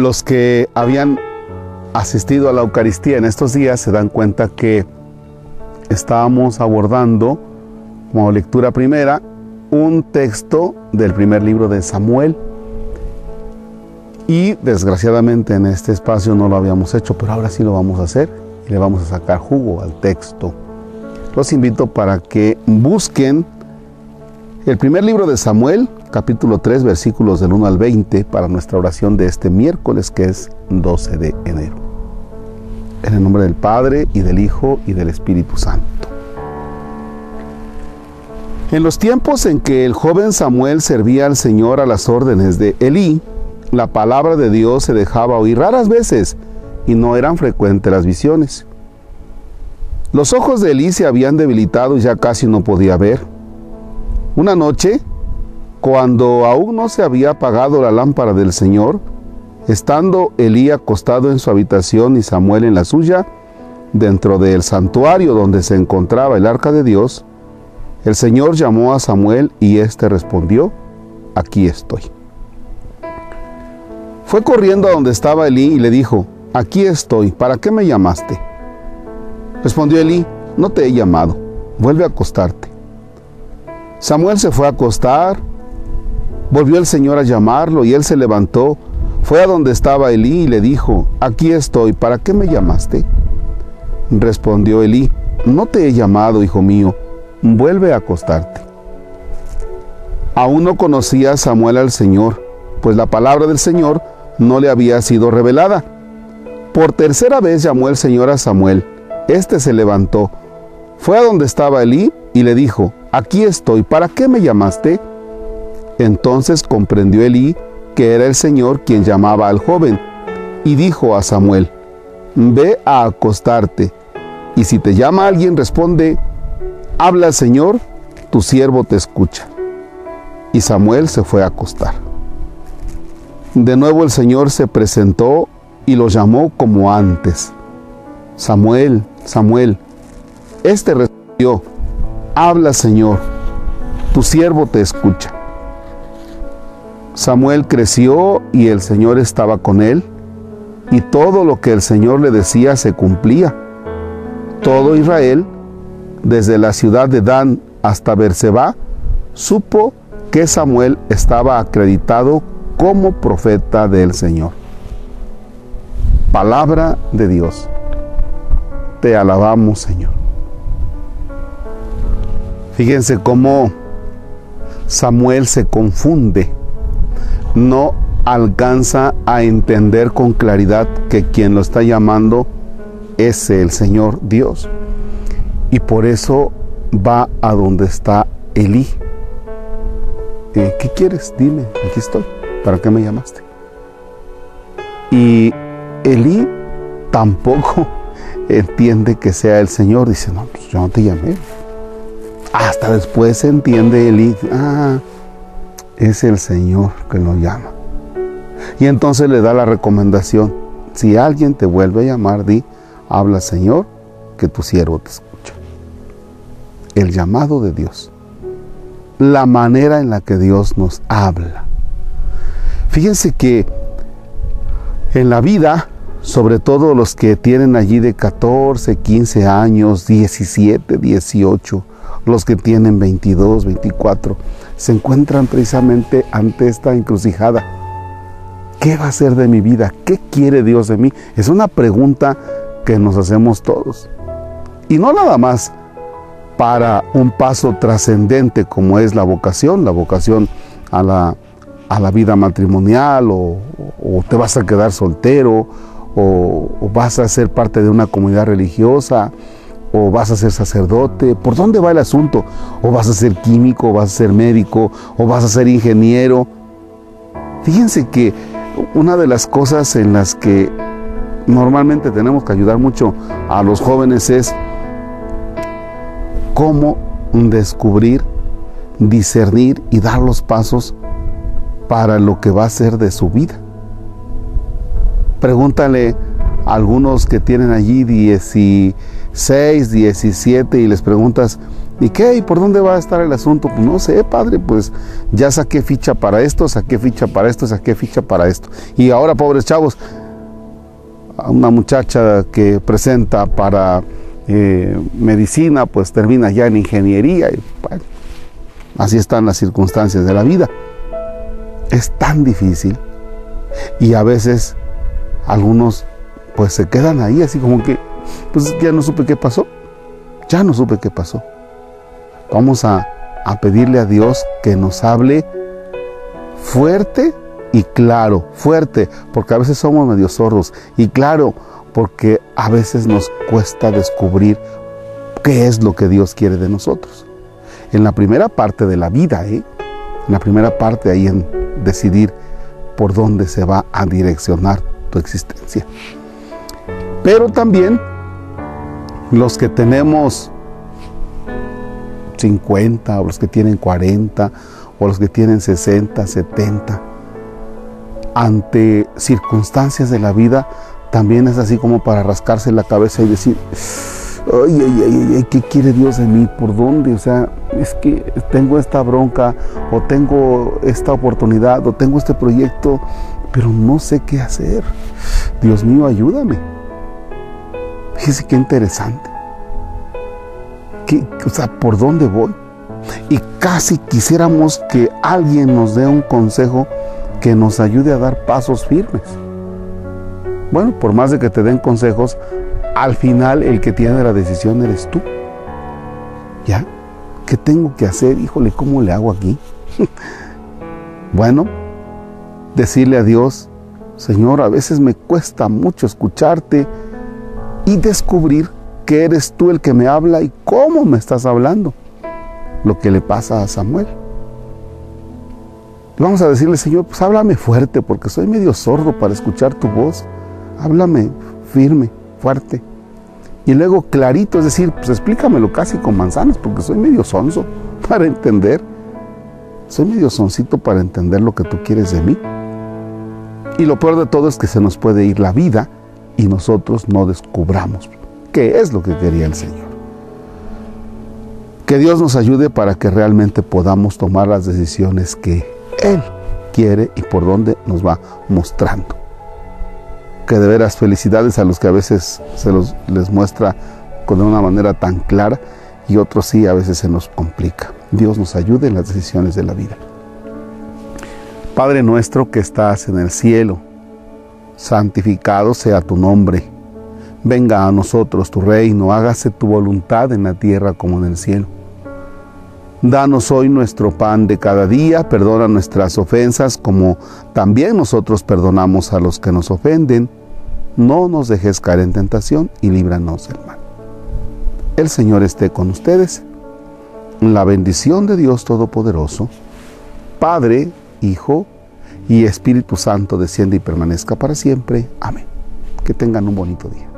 Los que habían asistido a la Eucaristía en estos días se dan cuenta que estábamos abordando como lectura primera un texto del primer libro de Samuel. Y desgraciadamente en este espacio no lo habíamos hecho, pero ahora sí lo vamos a hacer y le vamos a sacar jugo al texto. Los invito para que busquen el primer libro de Samuel, capítulo 3, versículos del 1 al 20, para nuestra oración de este miércoles, que es 12 de enero. En el nombre del Padre, y del Hijo, y del Espíritu Santo. En los tiempos en que el joven Samuel servía al Señor a las órdenes de Elí, la palabra de Dios se dejaba oír raras veces y no eran frecuentes las visiones. Los ojos de Elí se habían debilitado y ya casi no podía ver. Una noche, cuando aún no se había apagado la lámpara del Señor, estando Elí acostado en su habitación y Samuel en la suya, dentro del santuario donde se encontraba el arca de Dios, el Señor llamó a Samuel y éste respondió, aquí estoy. Fue corriendo a donde estaba Elí y le dijo, aquí estoy, ¿para qué me llamaste? Respondió Elí, no te he llamado, vuelve a acostarte. Samuel se fue a acostar, volvió el Señor a llamarlo y él se levantó, fue a donde estaba Elí y le dijo, aquí estoy, ¿para qué me llamaste? Respondió Elí, no te he llamado, hijo mío, vuelve a acostarte. Aún no conocía Samuel al Señor, pues la palabra del Señor no le había sido revelada. Por tercera vez llamó el Señor a Samuel. Este se levantó, fue a donde estaba Elí y le dijo, aquí estoy, ¿para qué me llamaste? Entonces comprendió Elí que era el Señor quien llamaba al joven, y dijo a Samuel, ve a acostarte, y si te llama alguien, responde, Habla, Señor, tu siervo te escucha. Y Samuel se fue a acostar. De nuevo el Señor se presentó y lo llamó como antes. Samuel, Samuel. Este respondió, Habla, Señor, tu siervo te escucha. Samuel creció y el Señor estaba con él, y todo lo que el Señor le decía se cumplía. Todo Israel desde la ciudad de Dan hasta Berseba, supo que Samuel estaba acreditado como profeta del Señor. Palabra de Dios. Te alabamos, Señor. Fíjense cómo Samuel se confunde. No alcanza a entender con claridad que quien lo está llamando es el Señor Dios y por eso va a donde está Elí. Eh, ¿Qué quieres? Dime, aquí estoy. ¿Para qué me llamaste? Y Elí tampoco entiende que sea el Señor. Dice, no, pues yo no te llamé. Hasta después entiende Elí, ah, es el Señor que lo llama. Y entonces le da la recomendación, si alguien te vuelve a llamar, di, habla Señor, que tu siervo te el llamado de Dios, la manera en la que Dios nos habla. Fíjense que en la vida, sobre todo los que tienen allí de 14, 15 años, 17, 18, los que tienen 22, 24, se encuentran precisamente ante esta encrucijada. ¿Qué va a ser de mi vida? ¿Qué quiere Dios de mí? Es una pregunta que nos hacemos todos. Y no nada más para un paso trascendente como es la vocación, la vocación a la, a la vida matrimonial o, te vas a quedar soltero o, vas a ser parte de una comunidad religiosa o vas a ser sacerdote, ¿por dónde va el asunto? O vas a ser químico, o vas a ser médico, o vas a ser ingeniero. Fíjense que una de las cosas en las que normalmente tenemos que ayudar mucho a los jóvenes es cómo descubrir, discernir y dar los pasos para lo que va a ser de su vida. Pregúntale algunos que tienen allí 16, 17 y les preguntas, ¿Y qué? ¿Y por dónde va a estar el asunto? Pues no sé, padre, pues ya saqué ficha para esto, saqué ficha para esto, saqué ficha para esto. Y ahora, pobres chavos, una muchacha que presenta para eh, medicina, pues termina ya en ingeniería. Así están las circunstancias de la vida. Es tan difícil y a veces algunos pues se quedan ahí así como que, pues ya no supe qué pasó, ya no supe qué pasó. Vamos a, a pedirle a Dios que nos hable fuerte y claro, fuerte, porque a veces somos medio sordos, y claro, porque a veces nos cuesta descubrir qué es lo que Dios quiere de nosotros. En la primera parte de la vida, ¿eh? en la primera parte ahí en decidir por dónde se va a direccionar tu existencia. Pero también los que tenemos 50 o los que tienen 40 o los que tienen 60, 70, ante circunstancias de la vida, también es así como para rascarse la cabeza y decir, ay, ay, ay, ay, ¿qué quiere Dios de mí? ¿Por dónde? O sea, es que tengo esta bronca, o tengo esta oportunidad, o tengo este proyecto, pero no sé qué hacer. Dios mío, ayúdame. Fíjese qué interesante. ¿Qué, o sea, ¿por dónde voy? Y casi quisiéramos que alguien nos dé un consejo que nos ayude a dar pasos firmes. Bueno, por más de que te den consejos, al final el que tiene la decisión eres tú. ¿Ya? ¿Qué tengo que hacer? Híjole, ¿cómo le hago aquí? bueno, decirle a Dios, Señor, a veces me cuesta mucho escucharte y descubrir que eres tú el que me habla y cómo me estás hablando. Lo que le pasa a Samuel. Vamos a decirle, Señor, pues háblame fuerte porque soy medio sordo para escuchar tu voz. Háblame firme, fuerte. Y luego clarito, es decir, pues explícamelo casi con manzanas porque soy medio sonso para entender. Soy medio soncito para entender lo que tú quieres de mí. Y lo peor de todo es que se nos puede ir la vida y nosotros no descubramos qué es lo que quería el Señor. Que Dios nos ayude para que realmente podamos tomar las decisiones que él quiere y por dónde nos va mostrando. Que de veras felicidades a los que a veces se los, les muestra con una manera tan clara y otros sí a veces se nos complica. Dios nos ayude en las decisiones de la vida. Padre nuestro que estás en el cielo, santificado sea tu nombre. Venga a nosotros tu reino, hágase tu voluntad en la tierra como en el cielo. Danos hoy nuestro pan de cada día, perdona nuestras ofensas como también nosotros perdonamos a los que nos ofenden. No nos dejes caer en tentación y líbranos del mal. El Señor esté con ustedes. La bendición de Dios Todopoderoso, Padre, Hijo y Espíritu Santo desciende y permanezca para siempre. Amén. Que tengan un bonito día.